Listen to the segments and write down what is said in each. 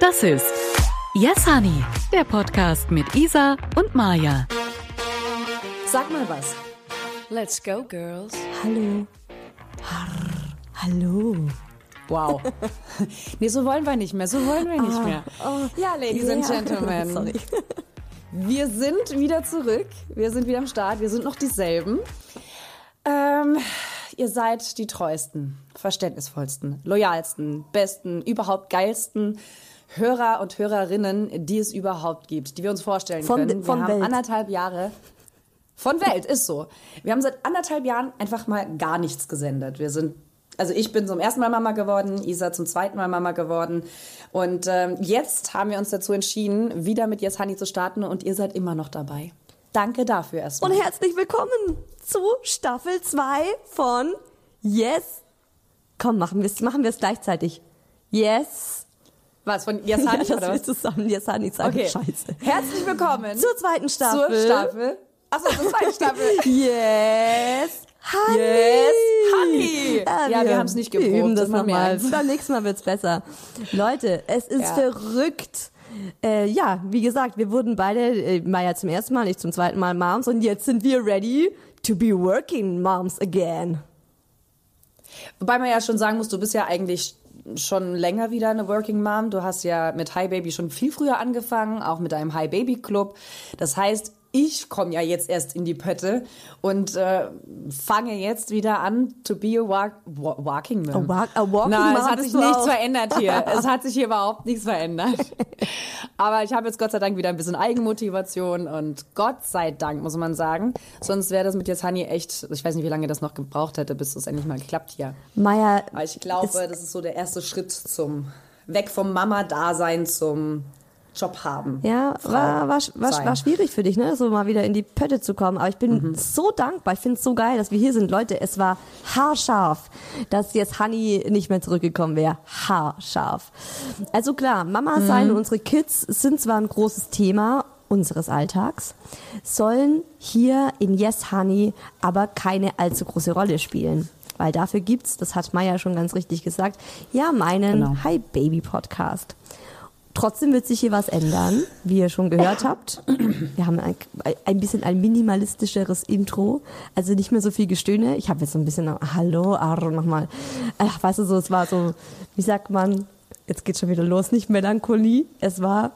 Das ist Yes Honey, der Podcast mit Isa und Maja. Sag mal was. Let's go, girls. Hallo. Hallo. Wow. nee, so wollen wir nicht mehr. So wollen wir nicht mehr. Ja, Ladies yeah. and Gentlemen. Sorry. Wir sind wieder zurück. Wir sind wieder am Start. Wir sind noch dieselben. Ähm, ihr seid die treuesten, verständnisvollsten, loyalsten, besten, überhaupt geilsten Hörer und Hörerinnen, die es überhaupt gibt, die wir uns vorstellen Von- können. Wir von haben Welt. anderthalb Jahre von Welt, ist so. Wir haben seit anderthalb Jahren einfach mal gar nichts gesendet. Wir sind, also ich bin zum ersten Mal Mama geworden, Isa zum zweiten Mal Mama geworden. Und ähm, jetzt haben wir uns dazu entschieden, wieder mit Yes Honey zu starten und ihr seid immer noch dabei. Danke dafür erstmal. Und herzlich willkommen zu Staffel 2 von Yes. Komm, machen wir es machen wir's gleichzeitig. Yes. Was, von Yes Ja, oder wir zusammen Honey sagen. Okay. Scheiße. Herzlich willkommen Zur zweiten Staffel. zur Staffel. Achso, zur zweiten Staffel. Yes. Honey. Yes, Honey. Ja, wir haben's nicht Wir geprobt, üben das mehr nochmal. Beim nächsten Mal wird's besser. Leute, es ist Ja. verrückt. Äh, ja, wie gesagt, wir wurden beide, äh, Maya zum ersten Mal, ich zum zweiten Mal Moms und jetzt sind wir ready to be working Moms again. Wobei man ja schon sagen muss, du bist ja eigentlich schon länger wieder eine Working Mom. Du hast ja mit Hi Baby schon viel früher angefangen, auch mit einem Hi Baby Club. Das heißt, ich komme ja jetzt erst in die Pötte und äh, fange jetzt wieder an to be a walk, wa walking mom. A walk- a walking Nein, mom es hat sich nichts auch. verändert hier. es hat sich hier überhaupt nichts verändert. Aber ich habe jetzt Gott sei Dank wieder ein bisschen Eigenmotivation und Gott sei Dank, muss man sagen. Sonst wäre das mit jetzt Honey echt, ich weiß nicht, wie lange das noch gebraucht hätte, bis es endlich mal geklappt hier. Maya, Aber ich glaube, das ist so der erste Schritt zum Weg vom Mama-Dasein zum Job haben. Ja, war, war, war, war schwierig für dich, ne? So mal wieder in die Pötte zu kommen. Aber ich bin so dankbar. Ich finde es so geil, dass wir hier sind. Leute, es war haarscharf, dass jetzt Honey nicht mehr zurückgekommen wäre. Haarscharf. Also klar, Mama sein und unsere Kids sind zwar ein großes Thema unseres Alltags, sollen hier in Yes Honey aber keine allzu große Rolle spielen. Weil dafür gibt's, das hat Maya schon ganz richtig gesagt, ja meinen Genau. Hi Baby Podcast. Trotzdem wird sich hier was ändern, wie ihr schon gehört habt. Wir haben ein, ein bisschen ein minimalistischeres Intro, also nicht mehr so viel Gestöhne. Ich habe jetzt so ein bisschen Hallo, Aro nochmal. Ach, weißt du so, es war so, wie sagt man? Jetzt geht schon wieder los, nicht Melancholie. Es war,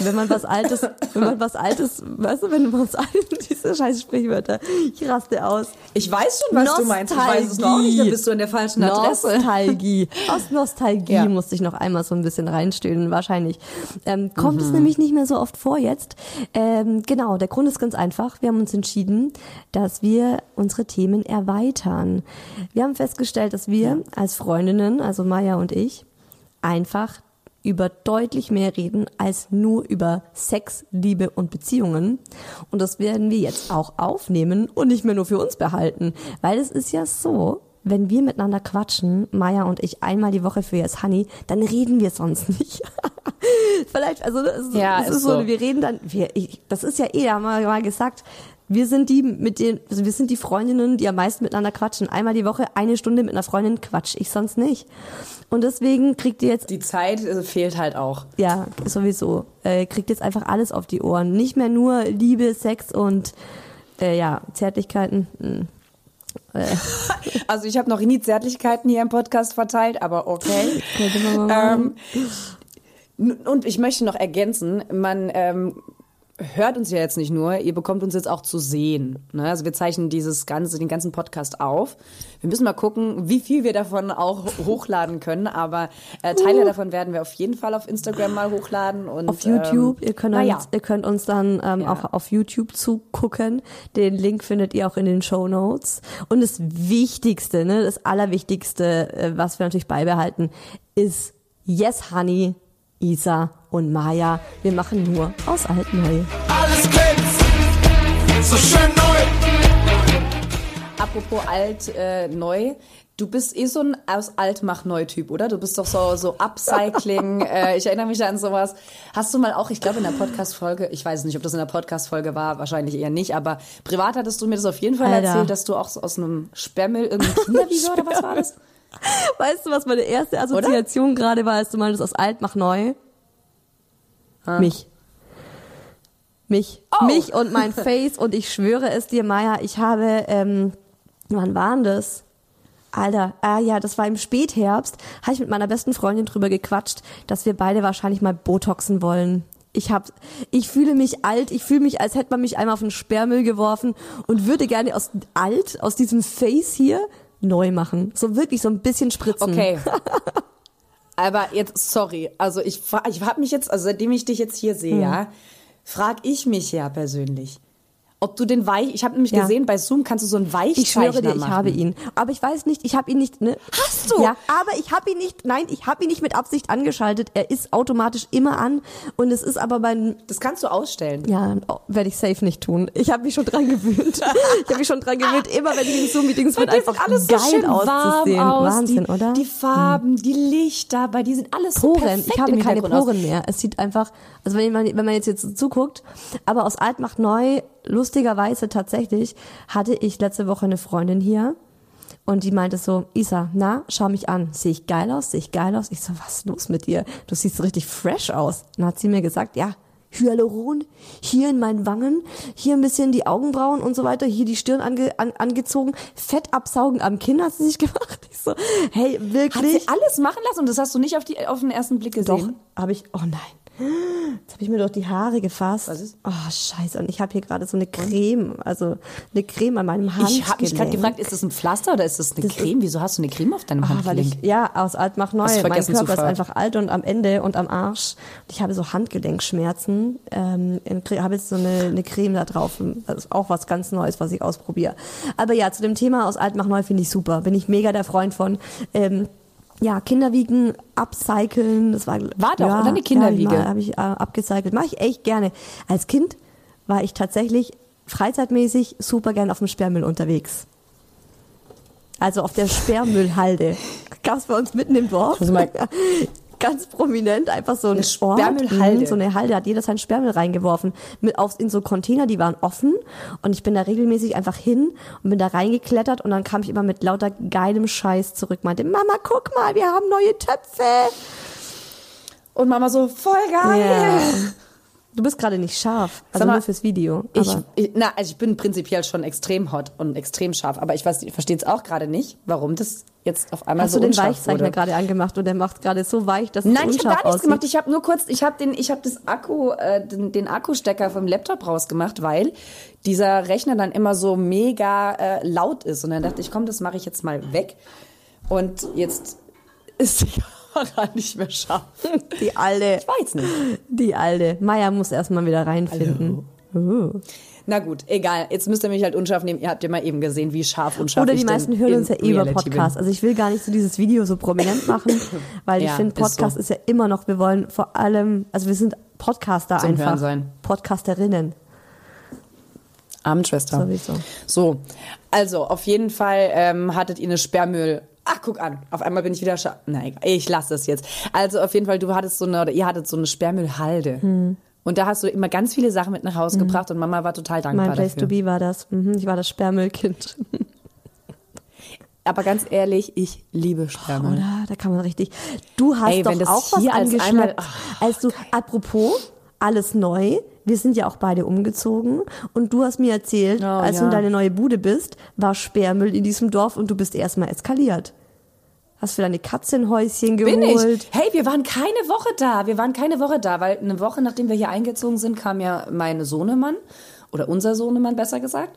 wenn man was Altes, wenn man was Altes, weißt du, wenn man was Altes, diese scheiß Sprichwörter, ich raste aus. Ich weiß schon, was du meinst. Ich weiß es noch nicht, dann bist du an der falschen Adresse. Nostalgie. Aus Nostalgie Ja. musste ich noch einmal so ein bisschen reinstöhnen, wahrscheinlich. Ähm, kommt Mhm. es nämlich nicht mehr so oft vor jetzt. Ähm, genau, der Grund ist ganz einfach. Wir haben uns entschieden, dass wir unsere Themen erweitern. Wir haben festgestellt, dass wir als Freundinnen, also Maya und ich, einfach über deutlich mehr reden als nur über Sex, Liebe und Beziehungen. Und das werden wir jetzt auch aufnehmen und nicht mehr nur für uns behalten. Weil es ist ja so, wenn wir miteinander quatschen, Maya und ich einmal die Woche für Yes Honey, dann reden wir sonst nicht. Vielleicht, also das ist, Ja, das ist ist so, so. wir reden dann, wir, ich, das ist ja eh, haben wir mal gesagt, wir sind die mit den, also wir sind die Freundinnen, die am meisten miteinander quatschen. Einmal die Woche eine Stunde mit einer Freundin quatsch ich sonst nicht. Und deswegen kriegt ihr jetzt Die Zeit äh, fehlt halt auch. ja, sowieso. Äh, kriegt jetzt einfach alles auf die Ohren. Nicht mehr nur Liebe, Sex und äh, ja, Zärtlichkeiten. Hm. Also ich habe noch nie Zärtlichkeiten hier im Podcast verteilt, aber okay. Ähm, und ich möchte noch ergänzen, man ähm, hört uns ja jetzt nicht nur, ihr bekommt uns jetzt auch zu sehen. Ne? Also wir zeichnen dieses ganze, den ganzen Podcast auf. Wir müssen mal gucken, wie viel wir davon auch hochladen können. Aber äh, Teile davon werden wir auf jeden Fall auf Instagram mal hochladen und auf YouTube. Ähm, ihr, könnt na ja. uns, ihr könnt uns dann ähm, Ja. auch auf YouTube zugucken. Den Link findet ihr auch in den Show Notes. Und das Wichtigste, ne, das Allerwichtigste, äh, was wir natürlich beibehalten, ist Yes Honey, Isa und Maya. Wir machen nur aus alt neu. Alles glänzt, so schön neu. Apropos alt, äh, neu. Du bist eh so ein aus alt mach neu Typ, oder? Du bist doch so so Upcycling. äh, ich erinnere mich an sowas. Hast du mal auch, ich glaube in der Podcast Folge, ich weiß nicht, ob das in der Podcast Folge war, wahrscheinlich eher nicht, aber privat hattest du mir das auf jeden Fall Alter. erzählt, dass du auch so aus einem Sperrmüll irgendein Kindervideo oder was war das? Weißt du, was meine erste Assoziation gerade war, als du meintest aus alt mach neu? Mich. Mich. Oh. Mich und mein Face. Und ich schwöre es dir, Maya, ich habe, ähm, wann war denn das? Alter, ah ja, das war im Spätherbst, habe ich mit meiner besten Freundin drüber gequatscht, dass wir beide wahrscheinlich mal Botoxen wollen. Ich hab, ich fühle mich alt, ich fühle mich, als hätte man mich einmal auf den Sperrmüll geworfen und würde gerne aus alt, aus diesem Face hier, neu machen. So wirklich so ein bisschen spritzen. Okay. Aber jetzt, sorry, also ich, ich habe mich jetzt, also seitdem ich dich jetzt hier sehe, Hm. ja, frag ich mich ja persönlich, ob du den Weich, ich habe nämlich Ja. gesehen, bei Zoom kannst du so einen Weichzeichner Ich schwöre dir, ich machen. habe ihn. Aber ich weiß nicht, ich habe ihn nicht. Ne? Hast du? Ja, aber ich habe ihn nicht. Nein, ich habe ihn nicht mit Absicht angeschaltet. Er ist automatisch immer an und es ist aber mein. Das kannst du ausstellen. Ja, oh, werde ich safe nicht tun. Ich habe mich schon dran gewöhnt. ich habe mich schon dran gewöhnt. Immer wenn ich in Zoom-Meetings bin, einfach alles geil so schön warm auszusehen. aus. Wahnsinn, die, oder? Die Farben, die Lichter, bei dir sind alles so Poren. perfekt Ich habe keine Hintergrund aus. Poren mehr. Es sieht einfach, also wenn man, wenn man jetzt, jetzt zuguckt, aber aus alt macht neu, lustigerweise tatsächlich, hatte ich letzte Woche eine Freundin hier und die meinte so, Isa, na, schau mich an. Sehe ich geil aus? Sehe ich geil aus? Ich so, was ist los mit dir? Du siehst so richtig fresh aus. Dann hat sie mir gesagt, ja, Hyaluron, hier in meinen Wangen, hier ein bisschen die Augenbrauen und so weiter, hier die Stirn ange, an, angezogen, Fett absaugen am Kinn hat sie sich gemacht. Ich so, hey, Hat wirklich? sie alles machen lassen und das hast du nicht auf, die, auf den ersten Blick Doch, gesehen? habe ich. Oh nein. Jetzt habe ich mir doch die Haare gefasst. Was ist? Oh, scheiße. Und ich habe hier gerade so eine Creme, also eine Creme an meinem Handgelenk. Ich habe mich gerade gefragt, ist das ein Pflaster oder ist das eine Das Creme? Wieso hast du eine Creme auf deinem weil Handgelenk? ich, ja, aus alt macht neu. Mein Körper ist einfach alt und am Ende und am Arsch. Und ich habe so Handgelenkschmerzen. Ähm, habe jetzt so eine, eine Creme da drauf. Das ist auch was ganz Neues, was ich ausprobiere. Aber ja, zu dem Thema aus alt macht neu finde ich super. Bin ich mega der Freund von. Ähm, ja, Kinderwiegen, upcyclen, das war War doch, ja, oder eine Kinderwiege? Ja, habe ich, hab ich äh, abgecycelt. Mache ich echt gerne. Als Kind war ich tatsächlich freizeitmäßig super gern auf dem Sperrmüll unterwegs. Also auf der Sperrmüllhalde. Gab es bei uns mitten im Dorf. muss mal- Ganz prominent, einfach so Sperrmüllhalde. Mhm, So eine Halde, hat jeder seinen Sperrmüll reingeworfen. Mit auf, in so Container, die waren offen. Und ich bin da regelmäßig einfach hin und bin da reingeklettert und dann kam ich immer mit lauter geilem Scheiß zurück. Meinte, Mama, guck mal, wir haben neue Töpfe. Und Mama so, voll geil. Ja. Du bist gerade nicht scharf. Also mal, nur fürs Video. Ich, ich, na, also ich bin prinzipiell schon extrem hot und extrem scharf, aber ich, weiß- ich verstehe es auch gerade nicht, warum das jetzt auf einmal Hast so du den Weichzeichner gerade angemacht und der macht gerade so weich, dass Nein, es ich habe gar nichts aussieht? gemacht. Ich habe nur kurz, ich habe den, ich habe das Akku, äh, den, den Akkustecker vom Laptop rausgemacht, weil dieser Rechner dann immer so mega äh, laut ist. Und dann dachte ich, komm, das mache ich jetzt mal weg. Und jetzt ist Kamera nicht mehr scharf. Die alte. Ich weiß nicht. Die alte. Maya muss erstmal wieder reinfinden. Uh. Na gut, egal. Jetzt müsst ihr mich halt unscharf nehmen. Ihr habt ja mal eben gesehen, wie scharf und scharf Oder ich die meisten hören uns ja eh über Podcast. Also ich will gar nicht so dieses Video so prominent machen, weil ich Ja, finde, ist Podcast so. ist, ja immer noch, wir wollen vor allem, also wir sind Podcaster Zum einfach. Hören sein. Podcasterinnen. Abendschwester. Sowieso. So, also auf jeden Fall ähm, hattet ihr eine Sperrmüll. Ach, guck an. Auf einmal bin ich wieder scha Na egal, ich lasse das jetzt. Also auf jeden Fall, du hattest so eine, oder ihr hattet so eine Sperrmüllhalde. Hm. Und da hast du immer ganz viele Sachen mit nach Hause gebracht und Mama war total dankbar Mein Place dafür. to be war das. Mhm, ich war das Sperrmüllkind. Aber ganz ehrlich, ich liebe Sperrmüll. Oder? Da kann man richtig. Du hast Ey, doch auch was hier als angeschleppt. einmal- als du, apropos, alles neu. Wir sind ja auch beide umgezogen. Und du hast mir erzählt, Oh, als du ja. in deine neue Bude bist, war Sperrmüll in diesem Dorf und du bist erstmal eskaliert. Hast für deine Katze ein Häuschen Bin geholt. ich. Hey, wir waren keine Woche da. Wir waren keine Woche da, weil eine Woche nachdem wir hier eingezogen sind, kam ja mein Sohnemann oder unser Sohnemann besser gesagt.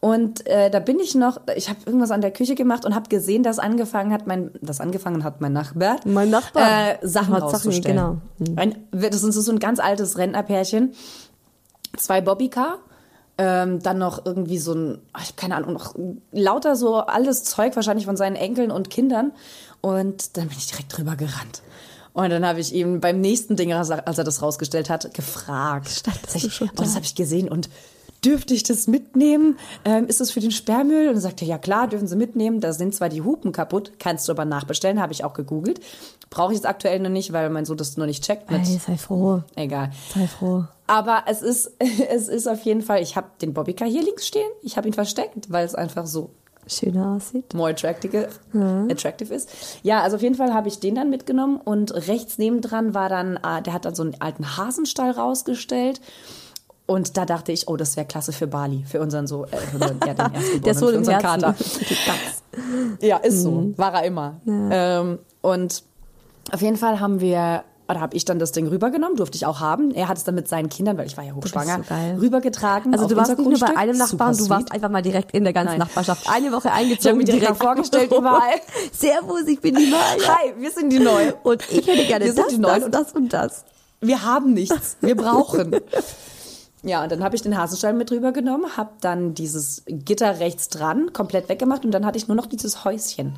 Und äh, da bin ich noch, ich habe irgendwas an der Küche gemacht und habe gesehen, dass angefangen hat, mein, das angefangen hat mein Nachbar, Mein Nachbar. äh, Sachen Hat Sachen, rauszustellen. genau. Hm. Ein, das ist so ein ganz altes Rentnerpärchen, zwei Bobbycar, ähm, dann noch irgendwie so ein, ich hab keine Ahnung, noch lauter so alles Zeug wahrscheinlich von seinen Enkeln und Kindern. Und dann bin ich direkt drüber gerannt. Und dann habe ich ihm beim nächsten Ding, als er das rausgestellt hat, gefragt. Ich, schon oh, das da? habe ich gesehen und dürfte ich das mitnehmen? Ähm, ist das für den Sperrmüll? Und dann sagte er, ja klar, dürfen Sie mitnehmen. Da sind zwar die Hupen kaputt, kannst du aber nachbestellen, habe ich auch gegoogelt. Brauche ich jetzt aktuell noch nicht, weil mein Sohn das noch nicht checkt. Mit, Ey, sei froh. Egal. Sei froh. Aber es ist, es ist auf jeden Fall, ich habe den Bobbycar hier links stehen. Ich habe ihn versteckt, weil es einfach so Schöner aussieht. more attractive, attractive ist. Ja, also auf jeden Fall habe ich den dann mitgenommen und rechts nebendran war dann, äh, der hat dann so einen alten Hasenstall rausgestellt. Und da dachte ich, oh, das wäre klasse für Bali, für unseren so, äh, für unseren, ja, den Erstgeborenen, Der ist so für unseren. Kater. Ja, ist so. War er immer. Ähm, und auf jeden Fall haben wir, oder habe ich dann das Ding rübergenommen, durfte ich auch haben. Er hat es dann mit seinen Kindern, weil ich war ja hochschwanger, so rübergetragen. Also du warst nicht nur bei einem Nachbarn, Super du warst sweet. einfach mal direkt in der ganzen Nein. Nachbarschaft. Eine Woche Ich eingezogen, mich direkt vorgestellt überall. Servus, ich bin die Maya. Hi, wir sind die Neuen. Und ich hätte gerne Wir sind das, die das Neuen. und das und das. wir haben nichts, wir brauchen. Ja, und dann habe ich den Hasenstall mit rübergenommen, habe dann dieses Gitter rechts dran komplett weggemacht und dann hatte ich nur noch dieses Häuschen.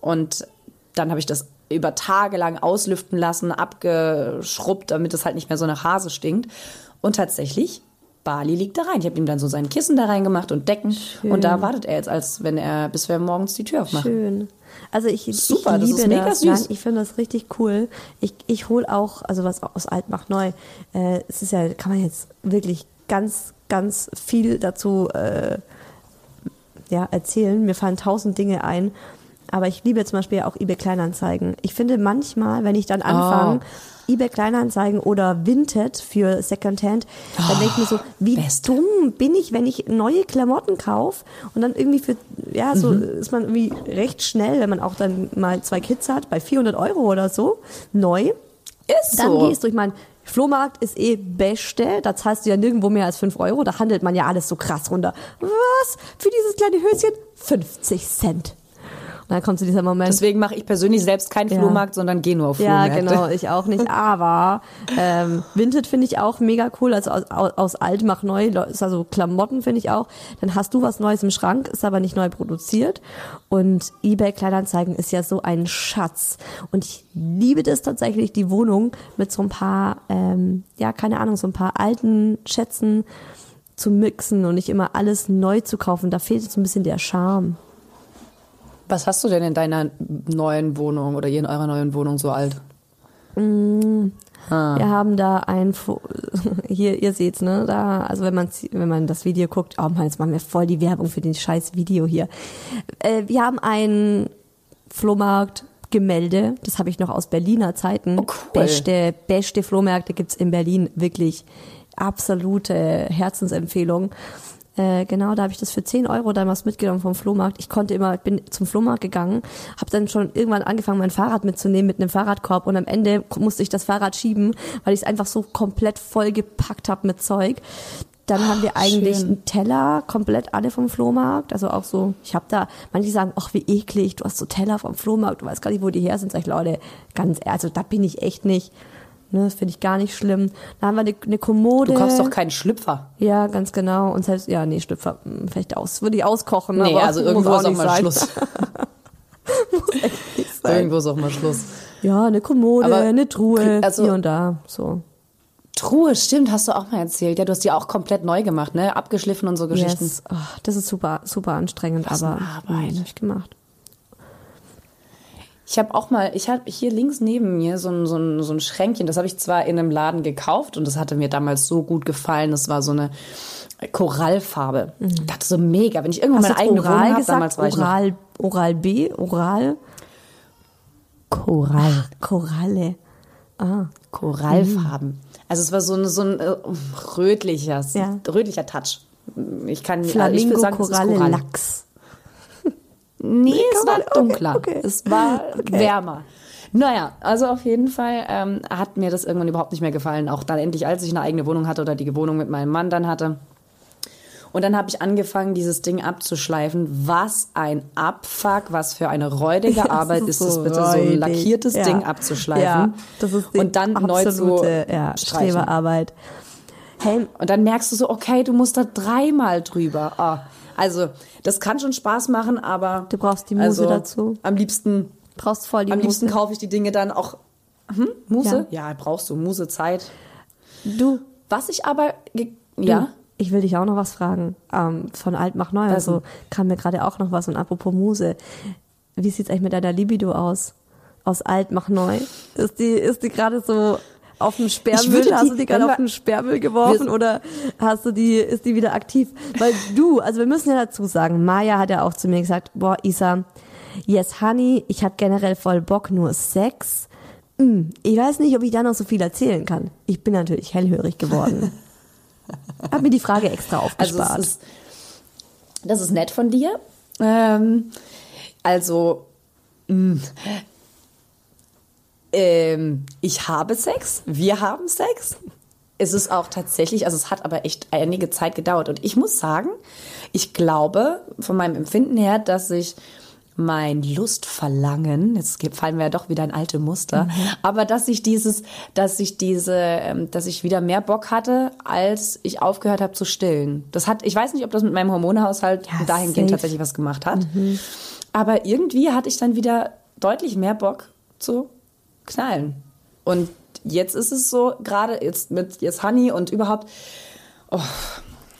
Und dann habe ich das über Tage lang auslüften lassen, abgeschrubbt, damit es halt nicht mehr so nach Hase stinkt. Und tatsächlich, Bali liegt da rein. Ich habe ihm dann so sein Kissen da reingemacht und Decken. Und da wartet er jetzt, als wenn er, bis wir morgens die Tür aufmachen. Schön. Also ich, Super, ich das liebe das. Nein, ich finde das richtig cool. Ich, ich hole auch, also was aus alt macht neu. Äh, es ist ja, kann man jetzt wirklich ganz, ganz viel dazu äh, ja, erzählen. Mir fallen tausend Dinge ein. Aber ich liebe zum Beispiel auch eBay Kleinanzeigen. Ich finde manchmal, wenn ich dann anfange, Oh. eBay Kleinanzeigen oder Vinted für Secondhand, dann denke ich mir so, wie Beste. dumm bin ich, wenn ich neue Klamotten kaufe und dann irgendwie für, ja, so Mhm. ist man irgendwie recht schnell, wenn man auch dann mal zwei Kids hat, bei 400 Euro oder so, neu. Ist Dann so. gehst du, ich meine, Flohmarkt ist eh beste, da zahlst du ja nirgendwo mehr als 5 Euro, da handelt man ja alles so krass runter. Was? Für dieses kleine Höschen? 50 Cent. Dann kommt zu dieser Moment. Deswegen mache ich persönlich selbst keinen Ja. Flohmarkt, sondern gehe nur auf Ja, Flohmärkte. genau, ich auch nicht. Aber ähm, Vinted finde ich auch mega cool. Also aus, aus, aus alt mach neu, also Klamotten finde ich auch. Dann hast du was Neues im Schrank, ist aber nicht neu produziert. Und eBay Kleinanzeigen ist ja so ein Schatz. Und ich liebe das tatsächlich, die Wohnung mit so ein paar, ähm, ja, keine Ahnung, so ein paar alten Schätzen zu mixen und nicht immer alles neu zu kaufen. Da fehlt jetzt ein bisschen der Charme. Was hast du denn in deiner neuen Wohnung oder in eurer neuen Wohnung so alt? Wir haben da ein, Fo- hier, ihr seht's, ne, da, also wenn man, wenn man das Video guckt, oh man, jetzt machen wir voll die Werbung für den scheiß Video hier. Äh, wir haben ein Flohmarkt, Gemälde, das habe ich noch aus Berliner Zeiten. Oh, cool. Beste, beste Flohmärkte gibt's in Berlin, wirklich absolute Herzensempfehlung. Äh, genau, da habe ich das für 10 Euro damals mitgenommen vom Flohmarkt. Ich konnte immer, bin zum Flohmarkt gegangen, habe dann schon irgendwann angefangen, mein Fahrrad mitzunehmen mit einem Fahrradkorb und am Ende musste ich das Fahrrad schieben, weil ich es einfach so komplett voll gepackt habe mit Zeug. Dann haben wir eigentlich schön. einen Teller, komplett alle vom Flohmarkt. Also auch so, ich habe da, manche sagen, ach wie eklig, du hast so Teller vom Flohmarkt, du weißt gar nicht, wo die her sind. Sag ich, Leute, ganz ehrlich, also da bin ich echt nicht. Ne, das finde ich gar nicht schlimm. Da haben wir eine, eine Kommode. Du kaufst doch keinen Schlüpfer. Ja, ganz genau. Und selbst, ja, nee, Schlüpfer, hm, vielleicht aus, würde ich auskochen. Nee, also muss irgendwo ist auch mal sein. Schluss. Nicht sein. Irgendwo ist auch mal Schluss. Ja, eine Kommode, Aber eine Truhe, also- hier und da, so. Truhe, stimmt, hast du auch mal erzählt. Ja, du hast die auch komplett neu gemacht, ne? Abgeschliffen und so Geschichten. Yes. Oh, das ist super, super anstrengend, Was aber Arbeit. nein, hab ich gemacht. Ich habe auch mal, ich habe hier links neben mir so ein, so ein, so ein Schränkchen, das habe ich zwar in einem Laden gekauft und das hatte mir damals so gut gefallen. Das war so eine Korallfarbe. Ich dachte so mega, wenn ich irgendwann Mhm. Hast meine eigene jetzt Wohnung Oral habe, gesagt? damals war ich noch Oral, Oral B, Oral? Korall. Koralle. Ah, Korallfarben. Also es war so ein, so ein äh, rötlicher, Ja. rötlicher Touch. Ich kann ich Flamingo, will sagen, es ist Koralle, Korall. Lachs. Nee, es war okay, dunkler. okay. Es war Okay. wärmer. Naja, also auf jeden Fall ähm, hat mir das irgendwann überhaupt nicht mehr gefallen. Auch dann endlich, als ich eine eigene Wohnung hatte oder die Wohnung mit meinem Mann dann hatte. Und dann habe ich angefangen, dieses Ding abzuschleifen. Was ein Abfuck, was für eine räudige Arbeit ist, es bitte so ein räudig. lackiertes Ja. Ding abzuschleifen. Ja, das ist die und dann neu zu absolute, ja. Streberarbeit. Hey, Und dann merkst du so, okay, du musst da dreimal drüber. Ah, also, das kann schon Spaß machen, aber. Du brauchst die Muse also, dazu. Am liebsten, brauchst voll die am liebsten Muse. kaufe ich die Dinge dann auch. Hm, Muse? Ja. brauchst du. Muse, Zeit. Du, Was ich aber. Ja. Ich will dich auch noch was fragen. Ähm, von alt mach neu. Also kam mir gerade auch noch was. Und apropos Muse, wie sieht's eigentlich mit deiner Libido aus? Aus alt mach neu? Ist die, ist die gerade so auf den Sperrmüll? die- Hast du die gerade auf den Sperrmüll geworfen oder hast du die, ist die wieder aktiv? Weil du, also wir müssen ja dazu sagen, Maya hat ja auch zu mir gesagt, boah, Isa, yes, honey, ich habe generell voll Bock, nur Sex. Hm, ich weiß nicht, ob ich da noch so viel erzählen kann. Ich bin natürlich hellhörig geworden. hab mir die Frage extra Also aufgespart. es ist, das ist nett von dir. Ähm, also, mh, ähm, ich habe Sex, wir haben Sex. Es ist auch tatsächlich, also es hat aber echt einige Zeit gedauert. Und ich muss sagen, ich glaube von meinem Empfinden her, dass ich mein Lustverlangen, jetzt fallen wir ja doch wieder in alte Muster, aber dass ich dieses, dass ich diese, ähm, dass ich wieder mehr Bock hatte, als ich aufgehört habe zu stillen. Das hat, ich weiß nicht, ob das mit meinem Hormonhaushalt Ja, dahingehend safe. tatsächlich was gemacht hat, aber irgendwie hatte ich dann wieder deutlich mehr Bock zu knallen. Und jetzt ist es so, gerade jetzt mit jetzt Honey und überhaupt,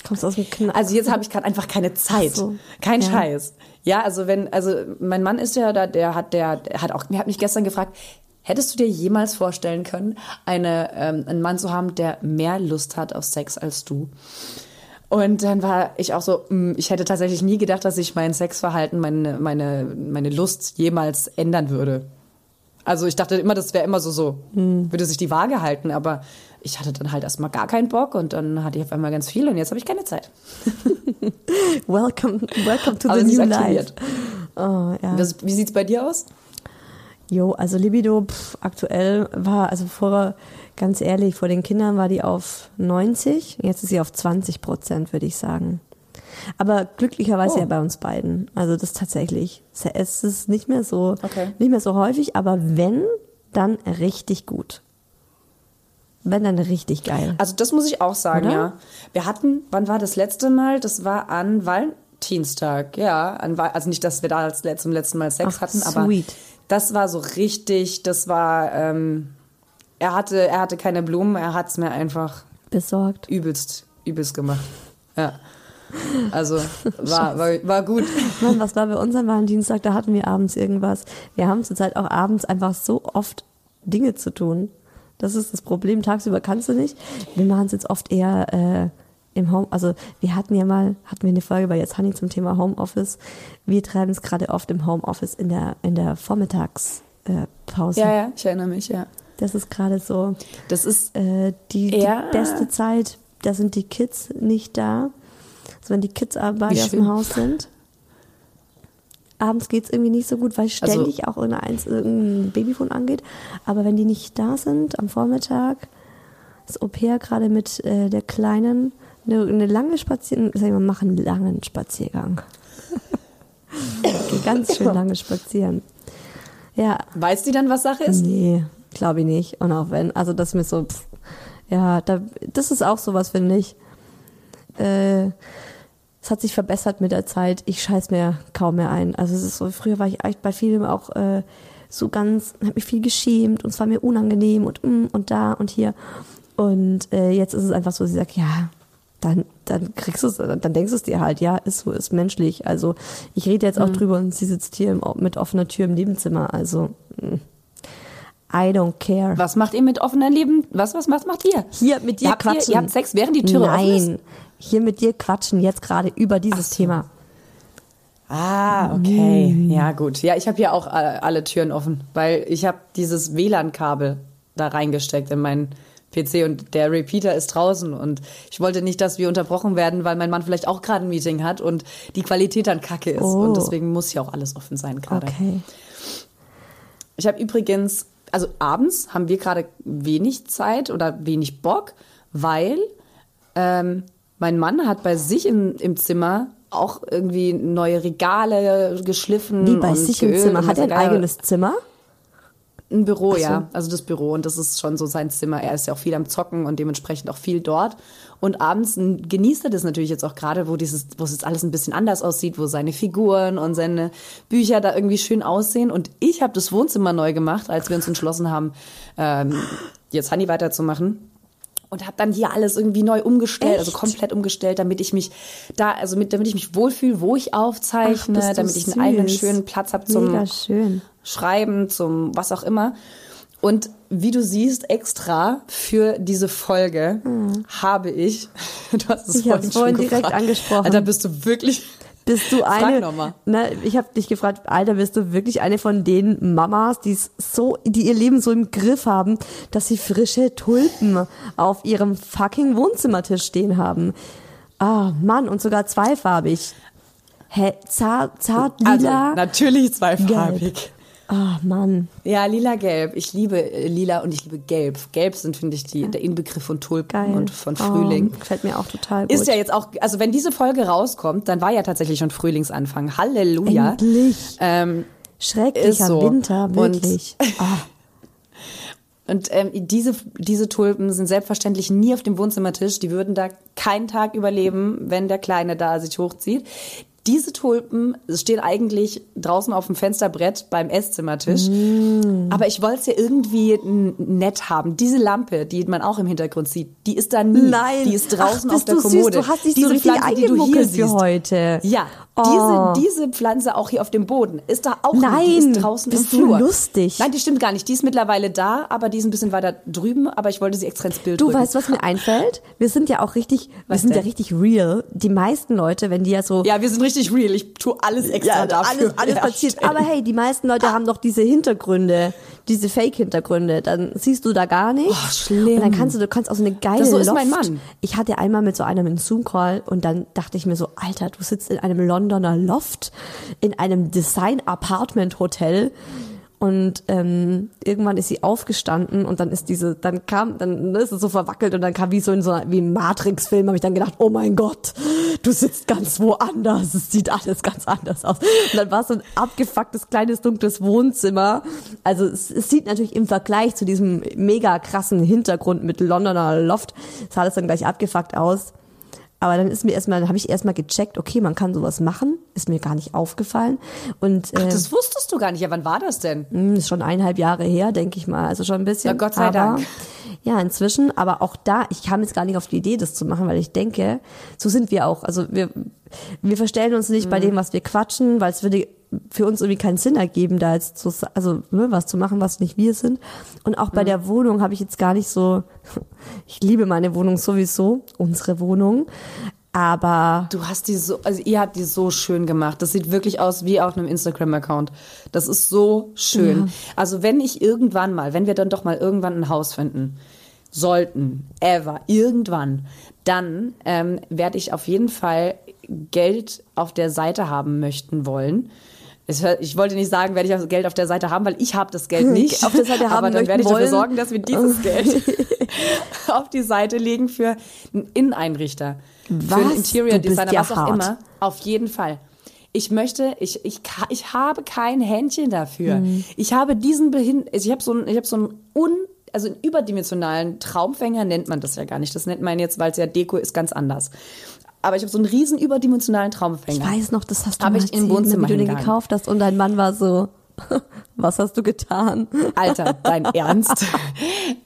Kommst aus dem Knall. also jetzt habe ich gerade einfach keine Zeit. So. Kein Ja. Scheiß. Ja, also wenn, also mein Mann ist ja da, der hat, der, der hat auch, der hat mich gestern gefragt, hättest du dir jemals vorstellen können, eine, ähm, einen Mann zu haben, der mehr Lust hat auf Sex als du? Und dann war ich auch so, mm, ich hätte tatsächlich nie gedacht, dass sich mein Sexverhalten, meine, meine, meine Lust jemals ändern würde. Also ich dachte immer, das wäre immer so so, Hm. würde sich die Waage halten, aber ich hatte dann halt erstmal gar keinen Bock und dann hatte ich auf einmal ganz viel und jetzt habe ich keine Zeit. welcome, welcome to the new life. Oh, ja. Das, wie sieht's bei dir aus? Jo, also Libido pff, aktuell war, also vorher, ganz ehrlich, vor den Kindern war die auf 90, jetzt ist sie auf 20 Prozent, würde ich sagen. Aber glücklicherweise Oh. ja bei uns beiden. Also das tatsächlich. Es ist nicht mehr so, Okay. nicht mehr so häufig, aber wenn, dann richtig gut. Wenn, dann richtig geil. Also das muss ich auch sagen, Oder? ja. Wir hatten, wann war das letzte Mal? Das war an Valentinstag, ja. An, also nicht, dass wir da als let- zum letzten Mal Sex Ach, hatten, aber sweet. das war so richtig, das war, ähm, er hatte, er hatte keine Blumen, er hat's mir einfach Besorgt. übelst, übelst gemacht. Ja. Also war, war, war gut. Mann, was war bei uns an Valentinstag? Da hatten wir abends irgendwas. Wir haben zurzeit auch abends einfach so oft Dinge zu tun. Das ist das Problem. Tagsüber kannst du nicht. Wir machen es jetzt oft eher äh, im Home. Also wir hatten ja mal, hatten wir eine Folge bei jetzt Honey zum Thema Homeoffice. Wir treiben es gerade oft im Homeoffice in der in der Vormittagspause. Äh. Ja, ja, ich erinnere mich, ja. Das ist gerade so Das ist, äh, die, die beste Zeit. Da sind die Kids nicht da. Also wenn die Kids aber Wie aus dem. Haus sind. Abends geht's irgendwie nicht so gut, weil ständig auch irgendein, irgendein Babyphone angeht. Aber wenn die nicht da sind am Vormittag, das Au-pair gerade mit äh, der Kleinen eine, eine lange Spaziergang, sag ich mal, machen einen langen Spaziergang. Ganz schön lange spazieren. Ja, weiß die dann, was Sache ist? Nee, glaube ich nicht. Und auch wenn, also das ist mir so, pff, ja, da, das ist auch sowas, finde ich. Äh, es hat sich verbessert mit der Zeit. Ich scheiß mir kaum mehr ein. Also es ist so, früher war ich echt bei vielem auch äh, so ganz, habe mich viel geschämt und es war mir unangenehm und mm, und da und hier. Und äh, jetzt ist es einfach so, sie sagt, ja, dann, dann kriegst du es, dann denkst du es dir halt, ja, ist so, ist menschlich. Also ich rede jetzt auch drüber und sie sitzt hier im, mit offener Tür im Nebenzimmer. Also mm, I don't care. Was macht ihr mit offener Leben? Was, was macht, macht ihr? Hier mit dir Habt ihr- quatschen. ihr habt Sex, während die Türe offen ist? Hier mit dir quatschen jetzt gerade über dieses Thema. Ah, okay. Ja, gut. Ja, ich habe hier auch alle Türen offen, weil ich habe dieses WLAN-Kabel da reingesteckt in meinen PC und der Repeater ist draußen und ich wollte nicht, dass wir unterbrochen werden, weil mein Mann vielleicht auch gerade ein Meeting hat und die Qualität dann kacke ist Oh. und deswegen muss hier auch alles offen sein gerade. Okay. Ich habe übrigens, also abends haben wir gerade wenig Zeit oder wenig Bock, weil ähm, mein Mann hat bei sich im, im Zimmer auch irgendwie neue Regale geschliffen. Wie bei sich im Zimmer. Hat er ein eigenes Zimmer? Ein Büro, so. ja. Also das Büro und das ist schon so sein Zimmer. Er ist ja auch viel am Zocken und dementsprechend auch viel dort. Und abends genießt er das natürlich jetzt auch gerade, wo dieses, wo es jetzt alles ein bisschen anders aussieht, wo seine Figuren und seine Bücher da irgendwie schön aussehen. Und ich habe das Wohnzimmer neu gemacht, als wir uns entschlossen haben, ähm, jetzt Honey weiterzumachen. Und habe dann hier alles irgendwie neu umgestellt, also Echt? komplett umgestellt, damit ich mich da, also mit, damit ich mich wohlfühle, wo ich aufzeichne, Ach, damit ich einen eigenen schönen Platz habe zum schön. Schreiben, zum was auch immer. Und wie du siehst, extra für diese Folge habe ich, du hast es Mhm. Ich vorhin schon direkt gefragt. angesprochen. Alter, bist du wirklich, Bist du eine? Ne, ich habe dich gefragt, Alter, bist du wirklich eine von den Mamas, die so, die ihr Leben so im Griff haben, dass sie frische Tulpen auf ihrem fucking Wohnzimmertisch stehen haben? Ah, Mann, und sogar zweifarbig. Hä, zart, zart, also lila. natürlich zweifarbig. Ah, Mann. Ja, lila-gelb. Ich liebe äh, lila und ich liebe gelb. Gelb sind, finde ich, die, der Inbegriff von Tulpen Geil. und von Frühling. Oh, gefällt mir auch total gut. Ist ja jetzt auch, also wenn diese Folge rauskommt, dann war ja tatsächlich schon Frühlingsanfang. Halleluja. Endlich. Ähm, Schrecklicher so. Winter, Und- wirklich. Ah, und ähm, diese, diese Tulpen sind selbstverständlich nie auf dem Wohnzimmertisch. Die würden da keinen Tag überleben, wenn der Kleine da sich hochzieht. Diese Tulpen stehen eigentlich draußen auf dem Fensterbrett beim Esszimmertisch. Mm. Aber ich wollte es ja irgendwie nett haben. Diese Lampe, die man auch im Hintergrund sieht, die ist da nie. Nein. Die ist draußen Ach, auf der Kommode. Süß. Du hast dich diese so richtig Pflanze, die du hier für siehst. heute. Ja, Oh. diese, diese Pflanze auch hier auf dem Boden ist da auch Nein. Die ist draußen bist im du Flur. lustig? Nein, die stimmt gar nicht. Die ist mittlerweile da, aber die ist ein bisschen weiter drüben. Aber ich wollte sie extra ins Bild Du drücken. weißt, was mir einfällt? Wir sind ja auch richtig, wir Was sind ja denn? richtig real. Die meisten Leute, wenn die ja so Ja, wir sind richtig real. Ich tue alles extra dafür. alles, alles passiert. Aber hey, die meisten Leute haben doch diese Hintergründe, diese Fake-Hintergründe. Dann siehst du da gar nichts. Oh, schlimm. Und dann kannst du, du kannst auch so eine geile Das- so ist Loft. mein Mann. Ich hatte einmal mit so einem einen Zoom-Call und dann dachte ich mir so, Alter, du sitzt in einem Londoner Loft, in einem Design-Apartment-Hotel. Und ähm, irgendwann ist sie aufgestanden und dann ist diese, dann kam, dann ist es so verwackelt und dann kam wie so in so einer, wie ein Matrix-Film, habe ich dann gedacht, oh mein Gott, du sitzt ganz woanders, es sieht alles ganz anders aus. Und dann war es so ein abgefucktes kleines dunkles Wohnzimmer. Also es, es sieht natürlich im Vergleich zu diesem mega krassen Hintergrund mit Londoner Loft, sah das dann gleich abgefuckt aus. Aber dann ist mir erstmal, habe ich erstmal gecheckt, okay, man kann sowas machen, ist mir gar nicht aufgefallen. Und äh, Das wusstest du gar nicht. Ja, wann war das denn? hm, ist schon eineinhalb Jahre her, denke ich mal. Also schon ein bisschen. Na, Gott sei aber, Dank. Ja, inzwischen. Aber auch da, ich kam jetzt gar nicht auf die Idee, das zu machen, weil ich denke, so sind wir auch. Also wir, wir verstellen uns nicht Mhm. bei dem, was wir quatschen, weil es würde für uns irgendwie keinen Sinn ergeben, da jetzt so, also ne, was zu machen, was nicht wir sind. Und auch Mhm. bei der Wohnung habe ich jetzt gar nicht so, ich liebe meine Wohnung sowieso, unsere Wohnung. Aber Du hast die so, also ihr habt die so schön gemacht. Das sieht wirklich aus wie auf einem Instagram-Account. Das ist so schön. Also wenn ich irgendwann mal, wenn wir dann doch mal irgendwann ein Haus finden sollten, ever, irgendwann, dann ähm, werde ich auf jeden Fall Geld auf der Seite haben möchten wollen. Ich wollte nicht sagen, werde ich das Geld auf der Seite haben, weil ich habe das Geld nicht. Auf der Seite haben Aber dann werde ich dafür wollen. sorgen, dass wir dieses Geld auf die Seite legen für einen Inneneinrichter. Für einen Was? Interior Designer, ja was auch hart. immer. Auf jeden Fall. Ich möchte, ich, ich, ich habe kein Händchen dafür. Hm. Ich habe diesen Behin ich habe so einen, ich habe so einen un, also einen überdimensionalen Traumfänger nennt man das ja gar nicht. Das nennt man jetzt, weil es ja Deko ist, ganz anders. Aber ich habe so einen riesen überdimensionalen Traumfänger. ich weiß noch, das hast du Hab mal ich im ne, Wohnzimmer wie du den gekauft hast und dein Mann war so, was hast du getan? Alter, dein Ernst?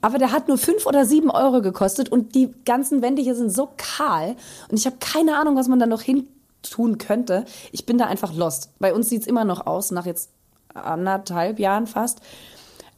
Aber der hat nur fünf oder sieben Euro gekostet und die ganzen Wände hier sind so kahl und ich habe keine Ahnung, was man da noch hin tun könnte. Ich bin da einfach lost. Bei uns sieht's immer noch aus, nach jetzt anderthalb Jahren fast,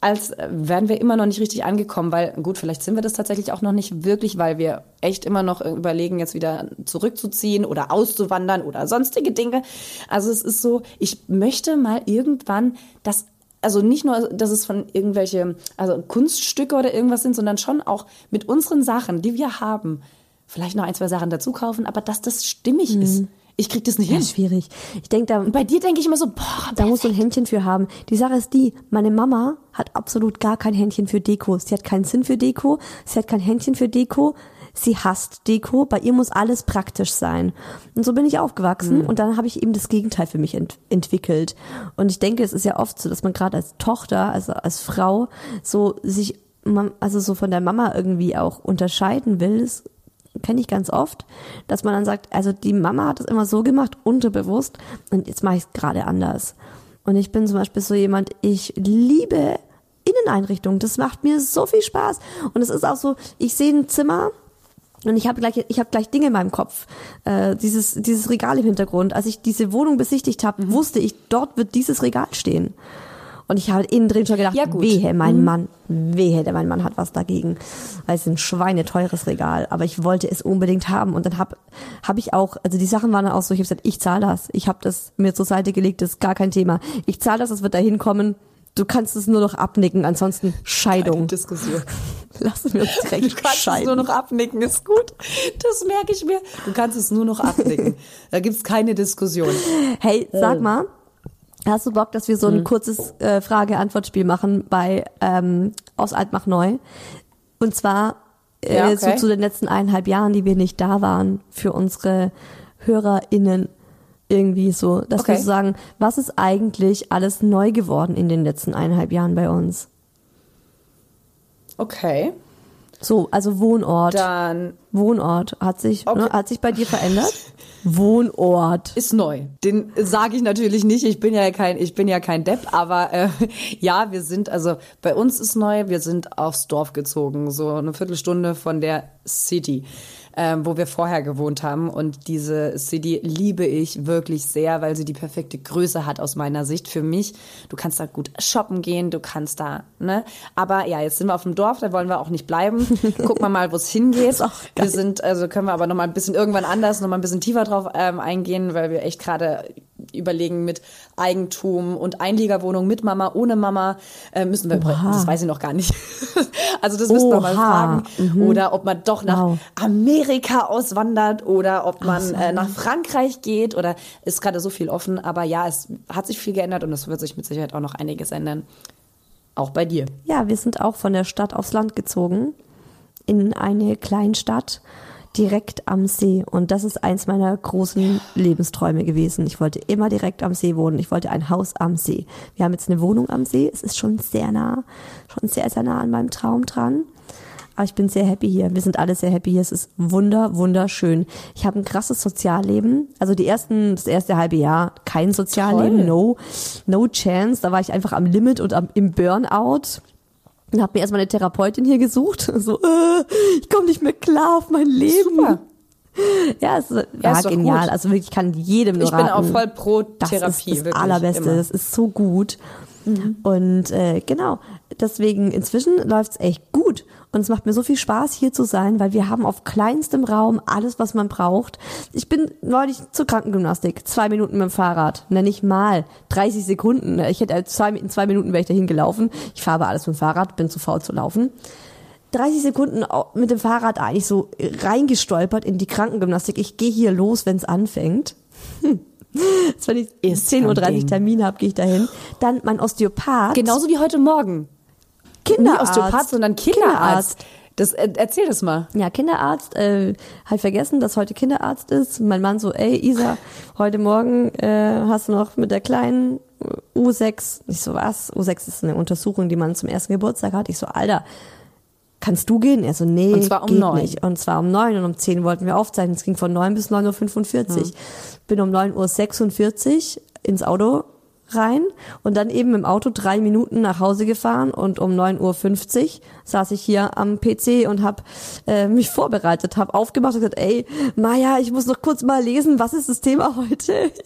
als wären wir immer noch nicht richtig angekommen, weil gut, vielleicht sind wir das tatsächlich auch noch nicht wirklich, weil wir echt immer noch überlegen, jetzt wieder zurückzuziehen oder auszuwandern oder sonstige Dinge. Also es ist so, ich möchte mal irgendwann das also nicht nur, dass es von irgendwelche, also Kunststücke oder irgendwas sind, sondern schon auch mit unseren Sachen, die wir haben, vielleicht noch ein, zwei Sachen dazu kaufen, aber dass das stimmig ist. Ich krieg das nicht Ja, hin. schwierig. Ich denke, da, Und bei dir denke ich immer so, boah, da muss so ein Händchen für haben. Die Sache ist die, meine Mama hat absolut gar kein Händchen für Deko. Sie hat keinen Sinn für Deko, sie hat kein Händchen für Deko. Sie hasst Deko, bei ihr muss alles praktisch sein. Und so bin ich aufgewachsen und dann habe ich eben das Gegenteil für mich ent entwickelt. Und ich denke, es ist ja oft so, dass man gerade als Tochter, also als Frau, so sich, also so von der Mama irgendwie auch unterscheiden will. Das kenne ich ganz oft, dass man dann sagt, also die Mama hat es immer so gemacht, unterbewusst, und jetzt mache ich es gerade anders. Und ich bin zum Beispiel so jemand, ich liebe Inneneinrichtungen. Das macht mir so viel Spaß. Und es ist auch so, ich sehe ein Zimmer und ich habe gleich, ich habe gleich Dinge in meinem Kopf. Äh, dieses, dieses Regal im Hintergrund. Als ich diese Wohnung besichtigt habe, wusste ich, dort wird dieses Regal stehen. Und ich habe innen drin schon gedacht, Ja, wehe, mein Mhm. Mann, wehe, der mein Mann hat was dagegen. Weil es ist ein schweineteures Regal. Aber ich wollte es unbedingt haben. Und dann habe hab ich auch, also die Sachen waren dann auch so, ich habe gesagt, ich zahle das. Ich habe das mir zur Seite gelegt, das ist gar kein Thema. Ich zahle das, es wird da hinkommen. Du kannst es nur noch abnicken, ansonsten Scheidung. Diskussion. Lassen wir uns direkt Du kannst scheiden. es nur noch abnicken, ist gut. Das merke ich mir. Du kannst es nur noch abnicken. Da gibt's keine Diskussion. Hey, sag mal, hast du Bock, dass wir so ein kurzes äh, Frage-Antwort-Spiel machen bei ähm, aus Altmach neu? Und zwar äh, Ja, okay. so zu den letzten eineinhalb Jahren, die wir nicht da waren, für unsere HörerInnen irgendwie so, dass wir Okay. so sagen, was ist eigentlich alles neu geworden in den letzten eineinhalb Jahren bei uns? Okay. So, also Wohnort. Dann Wohnort hat sich, Okay. ne, hat sich bei dir verändert? Wohnort. ist neu. Den sage ich natürlich nicht. Ich bin ja kein, ich bin ja kein Depp, aber äh, ja, wir sind also bei uns ist neu. Wir sind aufs Dorf gezogen, so eine Viertelstunde von der City, ähm, wo wir vorher gewohnt haben. Und diese City liebe ich wirklich sehr, weil sie die perfekte Größe hat aus meiner Sicht für mich. Du kannst da gut shoppen gehen, du kannst da, ne? Aber ja, jetzt sind wir auf dem Dorf, da wollen wir auch nicht bleiben. Gucken wir mal, wo es hingeht. Wir sind, also können wir aber noch mal ein bisschen irgendwann anders, noch mal ein bisschen tiefer drauf ähm, eingehen, weil wir echt gerade überlegen mit Eigentum und Einliegerwohnung mit Mama, ohne Mama, äh, müssen wir, Oha. das weiß ich noch gar nicht. also das müssen wir mal Oha. fragen. Oder ob man doch nach Wow. Amerika auswandert oder ob man äh, nach Frankreich geht oder ist gerade so viel offen. Aber ja, es hat sich viel geändert und es wird sich mit Sicherheit auch noch einiges ändern. Auch bei dir. Ja, wir sind auch von der Stadt aufs Land gezogen in eine Kleinstadt direkt am See und das ist eins meiner großen Lebensträume gewesen. Ich wollte immer direkt am See wohnen. Ich wollte ein Haus am See. Wir haben jetzt eine Wohnung am See. Es ist schon sehr nah, schon sehr sehr nah an meinem Traum dran. Aber ich bin sehr happy hier. Wir sind alle sehr happy hier. Es ist wunder, wunderschön. Ich habe ein krasses Sozialleben. Also die ersten, das erste halbe Jahr kein Sozialleben, Toll. no, no chance. Da war ich einfach am Limit und am, im Burnout. Und habe mir erstmal eine Therapeutin hier gesucht. So, äh, ich komme nicht mehr klar auf mein Leben. Super. Ja, es war Ja, genial. gut. Also wirklich, ich kann jedem nur Ich bin auch voll pro Das Therapie. ist das Allerbeste. immer. Mhm. Das ist so gut. Und äh, genau, deswegen inzwischen läuft's echt gut. Und es macht mir so viel Spaß, hier zu sein, weil wir haben auf kleinstem Raum alles, was man braucht. Ich bin neulich zur Krankengymnastik, zwei Minuten mit dem Fahrrad. Na, nicht mal. 30 Sekunden. Ich hätte zwei, in zwei Minuten wäre ich dahin gelaufen. Ich fahre aber alles mit dem Fahrrad, bin zu faul zu laufen. 30 Sekunden mit dem Fahrrad eigentlich so reingestolpert in die Krankengymnastik. Ich gehe hier los, wenn es anfängt. Hm. Das, wenn ich Ist 10.30 Uhr. Termin habe, gehe ich dahin. Dann mein Osteopath. Genauso wie heute Morgen. Kinderarzt. Nicht Osteopath, sondern Kinderarzt. Das, äh, erzähl das mal. Ja, Kinderarzt. Äh, halt vergessen, dass heute Kinderarzt ist. Mein Mann so, ey Isa, heute Morgen äh, hast du noch mit der kleinen äh, U6. Ich so, was? U6 ist eine Untersuchung, die man zum ersten Geburtstag hat. Ich so, Alter, kannst du gehen? Er so, nee, Und zwar um geht neun. nicht. Und zwar um neun und um zehn wollten wir aufzeichnen. Es ging von neun bis 9.45 Uhr. Bin um 9.46 Uhr ins Auto rein und dann eben im Auto drei Minuten nach Hause gefahren und um 9.50 Uhr saß ich hier am PC und habe äh, mich vorbereitet, habe aufgemacht und gesagt, ey, Maja, ich muss noch kurz mal lesen, was ist das Thema heute?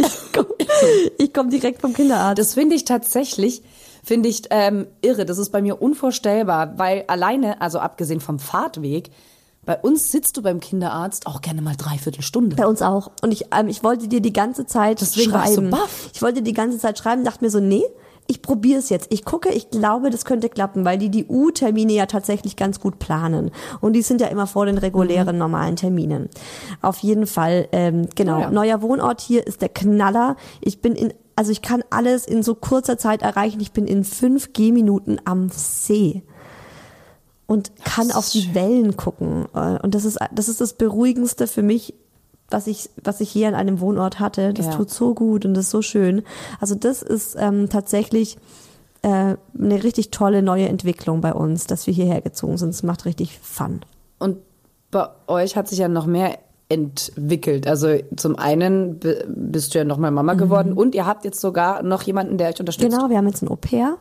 Ich komme komm direkt vom Kinderarzt. Das finde ich tatsächlich, finde ich ähm, irre. Das ist bei mir unvorstellbar, weil alleine, also abgesehen vom Fahrtweg, bei uns sitzt du beim Kinderarzt auch gerne mal dreiviertel Stunde. Bei uns auch. Und ich, ähm, ich wollte dir die ganze Zeit Deswegen war ich so schreiben. baff. Ich wollte die ganze Zeit schreiben, dachte mir so, nee, ich probiere es jetzt. Ich gucke, ich glaube, das könnte klappen, weil die die U-Termine ja tatsächlich ganz gut planen. Und die sind ja immer vor den regulären normalen Terminen. Auf jeden Fall, ähm, genau. Ah ja. Neuer Wohnort hier ist der Knaller. Ich bin in, also ich kann alles in so kurzer Zeit erreichen. Ich bin in fünf Gehminuten am See und kann auf die schön. Wellen gucken. Äh, Und das ist, das ist das Beruhigendste für mich, was ich, was ich hier an einem Wohnort hatte. Das Ja. tut so gut und das ist so schön. Also das ist ähm, tatsächlich äh, eine richtig tolle neue Entwicklung bei uns, dass wir hierher gezogen sind. Es macht richtig Fun. Und bei euch hat sich ja noch mehr entwickelt. Also zum einen bist du ja noch mal Mama geworden und ihr habt jetzt sogar noch jemanden, der euch unterstützt. Genau, wir haben jetzt ein Au pair.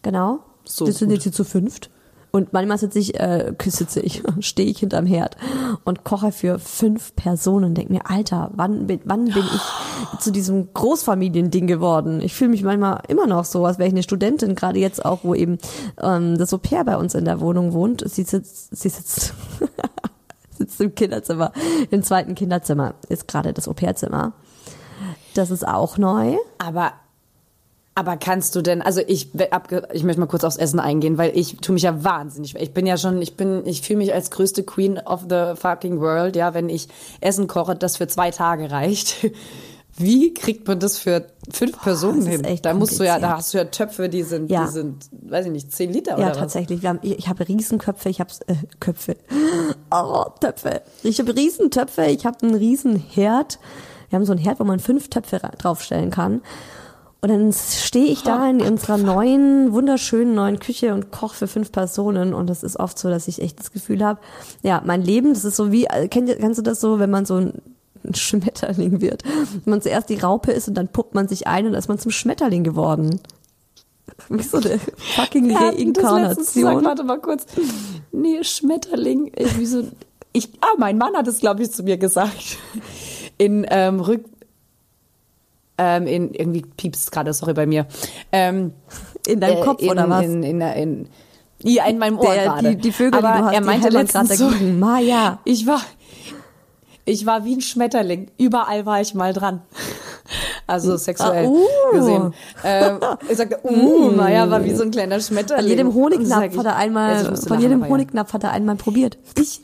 Genau. So wir sind jetzt hier zu fünft. Und manchmal sitze ich, äh, sitze ich, stehe ich hinterm Herd und koche für fünf Personen. Denk mir, Alter, wann bin, wann bin ich zu diesem Großfamiliending geworden? Ich fühle mich manchmal immer noch so, als wäre ich eine Studentin, gerade jetzt auch, wo eben ähm, das Au-pair bei uns in der Wohnung wohnt. Sie sitzt, sie sitzt, sitzt im Kinderzimmer, im zweiten Kinderzimmer ist gerade das Au-pair-Zimmer. Das ist auch neu. Aber aber kannst du denn, also ich, ich möchte mal kurz aufs Essen eingehen, weil ich tue mich ja wahnsinnig. Ich bin ja schon, ich bin, ich fühle mich als größte Queen of the fucking world, ja, wenn ich Essen koche, das für zwei Tage reicht. Wie kriegt man das für fünf Boah, Personen hin? Da musst du ja, da hast du ja Töpfe, die sind, ja. die sind, weiß ich nicht, zehn Liter ja, oder Ja, tatsächlich. Wir haben, ich habe Riesenköpfe, ich habe äh, Köpfe. Oh, Töpfe. Ich habe Riesentöpfe, ich habe einen Riesenherd. Wir haben so einen Herd, wo man fünf Töpfe draufstellen kann. Und dann stehe ich da in unserer neuen, wunderschönen neuen Küche und koche für fünf Personen. Und das ist oft so, dass ich echt das Gefühl habe, ja, mein Leben, das ist so wie, äh, kennt, kennst du das so, wenn man so ein Schmetterling wird? Wenn man zuerst die Raupe ist und dann puppt man sich ein und dann ist man zum Schmetterling geworden. Wie so eine fucking Reinkarnation. warte mal kurz. Nee, Schmetterling. Wie so, ich, ah, mein Mann hat es, glaube ich, zu mir gesagt. In ähm, Rück, ähm, in, irgendwie piepst gerade, sorry bei mir. Ähm, in deinem äh, Kopf in, oder was? In, in, in, ja, in meinem Ohr gerade. Die, die Vögel, Aber die du hast, er meinte gerade dagegen. so, Maja. ich war, ich war wie ein Schmetterling. Überall war ich mal dran. Also sexuell Ah, uh. gesehen. Ähm, ich sagte, uh, Maja war wie so ein kleiner Schmetterling. Von jedem Honignapf ich- hat er einmal, du von jedem. Honignapf hat er einmal probiert. Ich.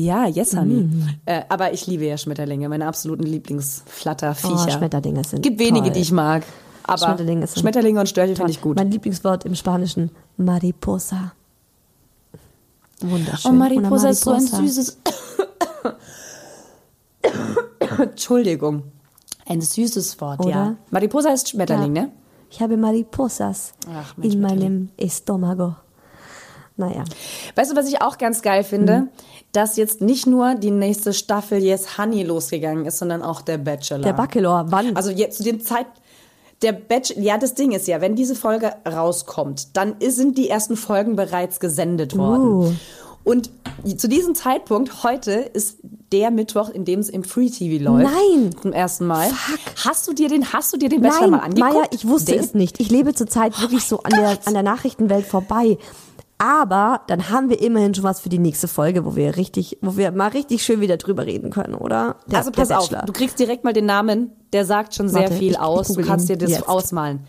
Ja, yes, honey. Mm. Äh, aber ich liebe ja Schmetterlinge, meine absoluten Lieblingsflatterviecher. Oh, Schmetterlinge sind Gibt wenige, toll. die ich mag. Aber Schmetterlinge sind Schmetterlinge und Störche finde ich gut. Mein Lieblingswort im Spanischen, Mariposa. Wunderschön. Oh, Mariposa Una ist so ein Mariposa. süßes. Entschuldigung. Ein süßes Wort, ja. Oder? Mariposa ist Schmetterling, Ja. ne? Ich habe Mariposas Ach, mein in meinem Estomago. Naja. Weißt du, was ich auch ganz geil finde? Mhm. Dass jetzt nicht nur die nächste Staffel Yes Honey losgegangen ist, sondern auch der Bachelor. Der Bachelor, wann? Also jetzt zu dem Zeit. Der Bachelor, ja, das Ding ist ja, wenn diese Folge rauskommt, dann sind die ersten Folgen bereits gesendet worden. Uh. Und zu diesem Zeitpunkt, heute, ist der Mittwoch, in dem es im Free TV läuft. Nein. Zum ersten Mal. Fuck. Hast du dir den, hast du dir den Bachelor mal Nein, angeguckt? Maja, ich wusste Den- es nicht. Ich lebe zurzeit wirklich so an der, an der Nachrichtenwelt vorbei. Aber dann haben wir immerhin schon was für die nächste Folge, wo wir richtig, wo wir mal richtig schön wieder drüber reden können, oder? Der, also pass auf, du kriegst direkt mal den Namen, der sagt schon sehr Warte, viel ich- ich aus. Du google kannst dir das jetzt. ausmalen.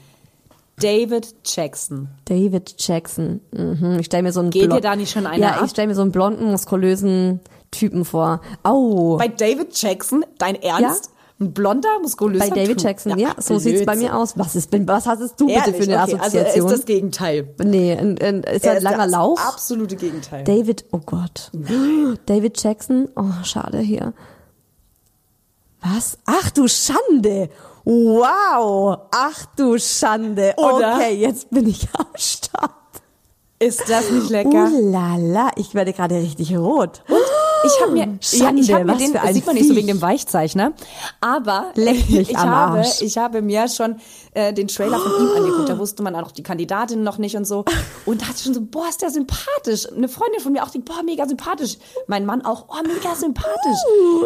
David Jackson. David Jackson. Mhm. Ich stelle mir so einen Geht dir da nicht schon einer Ja, ab? ich stelle mir so einen blonden, muskulösen Typen vor. Au. Bei David Jackson, dein Ernst? Ein blonder, muskulöser Bei David Typ? Jackson, ja, so sieht's bei mir aus. Was ist, bin, was hast du bitte Ehrlich? für eine okay, Also Assoziation? er ist das Gegenteil. nee, ein, ein, ist er ein langer das Lauch? absolute Gegenteil. David, oh Gott. David Jackson, oh, schade hier. Was? Ach du Schande! Wow! Ach du Schande! Oder? Okay, jetzt bin ich am Start. Ist das nicht lecker? Uh la la, ich werde gerade richtig rot. Ich habe mir, ja, ich Schande, hab mir den, für das ein sieht man nicht so wegen dem Weichzeichner, aber Leck mich ich am habe, Arsch. ich habe mir schon äh, den Trailer von ihm angeguckt. Da wusste man auch noch die Kandidatin noch nicht und so. Und da hatte ich schon so, boah, ist der sympathisch. Eine Freundin von mir auch, die, boah, mega sympathisch. Mein Mann auch, oh, mega sympathisch.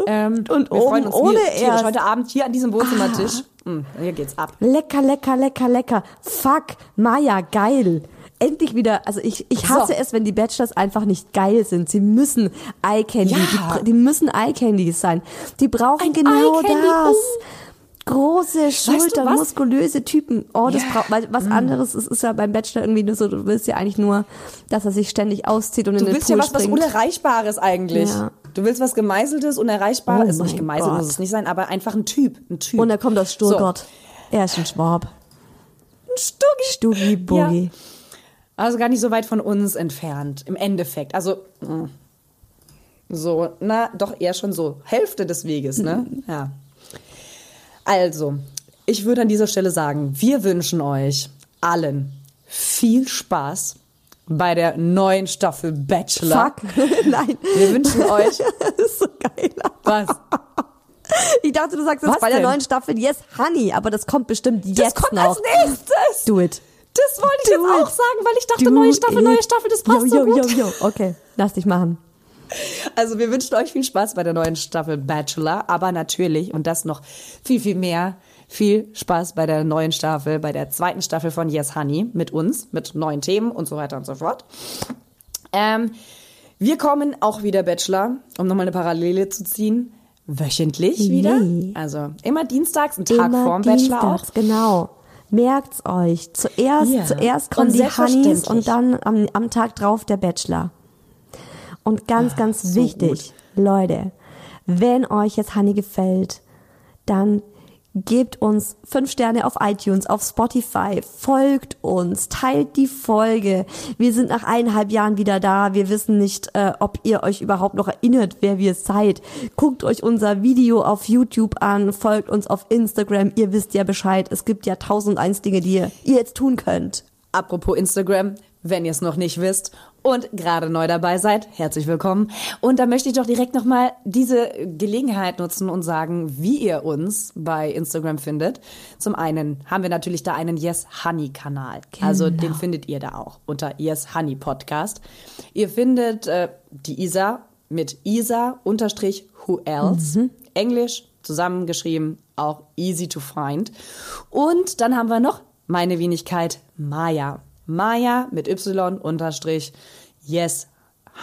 Ähm, Und wir freuen uns ohne hier, heute Abend hier an diesem Wohnzimmertisch. Mm, hier geht's ab. Lecker, lecker, lecker, lecker. Fuck, Maya, geil. Endlich wieder, also ich, ich hasse So. es, wenn die Bachelors einfach nicht geil sind. Sie müssen Eye Candy, Ja. die, die müssen Eye Candies sein. Die brauchen Ein genau das. uh. Große Schultern, was? muskulöse Typen. Oh, das Ja. Mm. braucht, weil was anderes ist, ist ja beim Bachelor irgendwie nur so, du willst ja eigentlich nur, dass er sich ständig auszieht und Du in den willst ja Pool was, was springt. Unerreichbares eigentlich. Ja. Du willst was Gemeißeltes, Unerreichbares. Oh ist nicht gemeißelt, Gott. muss es nicht sein, aber einfach ein Typ. Ein Typ. und er kommt aus Stuttgart. Er ist ein Schwab. ein Stuggi. Stugi Bogi. Also gar nicht so weit von uns entfernt, im Endeffekt. Also, mh. so, na, doch eher schon so. Hälfte des Weges, ne? Ja. Also, ich würde an dieser Stelle sagen, wir wünschen euch allen viel Spaß bei der neuen Staffel Bachelor. Fuck. Nein. Wir wünschen euch Das ist so geil. was? Ich dachte, du sagst jetzt Was bei der denn? neuen Staffel Yes Honey, aber das kommt bestimmt Das jetzt kommt noch. als nächstes. Do it. Das wollte ich jetzt auch sagen, weil ich dachte, Do neue Staffel, it. neue Staffel, das passt yo, so yo, gut. Yo, yo, okay, lass dich machen. Also wir wünschen euch viel Spaß bei der neuen Staffel Bachelor, aber natürlich und das noch viel, viel mehr, viel Spaß bei der neuen Staffel, bei der zweiten Staffel von Yes Honey mit uns, mit neuen Themen und so weiter und so fort. Ähm, wir kommen auch wieder Bachelor, um nochmal eine Parallele zu ziehen, wöchentlich wieder. Nee. Also immer dienstags, einen Tag Immer vorm Bachelor auch. dienstags, genau. Merkt's euch. Zuerst, Ja. zuerst kommen Und die Honeys und dann am, am Tag drauf der Bachelor. Und ganz, ganz Ah, so wichtig, Leute, wenn euch jetzt Honey gefällt, dann gebt uns fünf Sterne auf iTunes, auf Spotify, folgt uns, teilt die Folge. Wir sind nach eineinhalb Jahren wieder da. Wir wissen nicht, äh, ob ihr euch überhaupt noch erinnert, wer wir seid. Guckt euch unser Video auf YouTube an, folgt uns auf Instagram. Ihr wisst ja Bescheid. Es gibt ja tausend eins Dinge, die ihr, ihr jetzt tun könnt. Apropos Instagram, wenn ihr es noch nicht wisst und gerade neu dabei seid, herzlich willkommen. Und da möchte ich doch direkt nochmal diese Gelegenheit nutzen und sagen, wie ihr uns bei Instagram findet. Zum einen haben wir natürlich da einen Yes Honey Kanal. Also Genau. den findet ihr da auch unter Yes Honey Podcast. Ihr findet äh, die Isa mit Isa unterstrich who else. Englisch zusammengeschrieben, auch easy to find. Und dann haben wir noch meine Wenigkeit Maya. Maya mit Y unterstrich Yes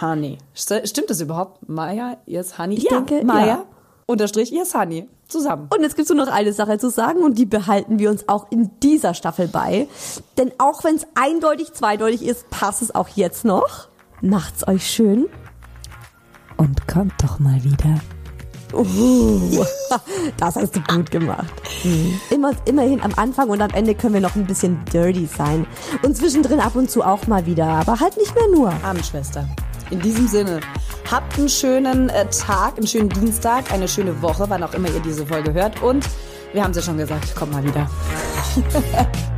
Honey. St- Stimmt das überhaupt? Maya Yes Honey? Ich ja, denke, Maya ja. unterstrich Yes Honey. Zusammen. Und jetzt gibt's nur noch eine Sache zu sagen und die behalten wir uns auch in dieser Staffel bei. Denn auch wenn es eindeutig zweideutig ist, passt es auch jetzt noch. Macht's euch schön. Und kommt doch mal wieder. Uh, das hast du gut gemacht. Immer, immerhin am Anfang und am Ende können wir noch ein bisschen dirty sein. Und zwischendrin ab und zu auch mal wieder, aber halt nicht mehr nur. Abendschwester. In diesem Sinne, habt einen schönen äh, Tag, einen schönen Dienstag, eine schöne Woche, wann auch immer ihr diese Folge hört. Und wir haben es ja schon gesagt, kommt mal wieder.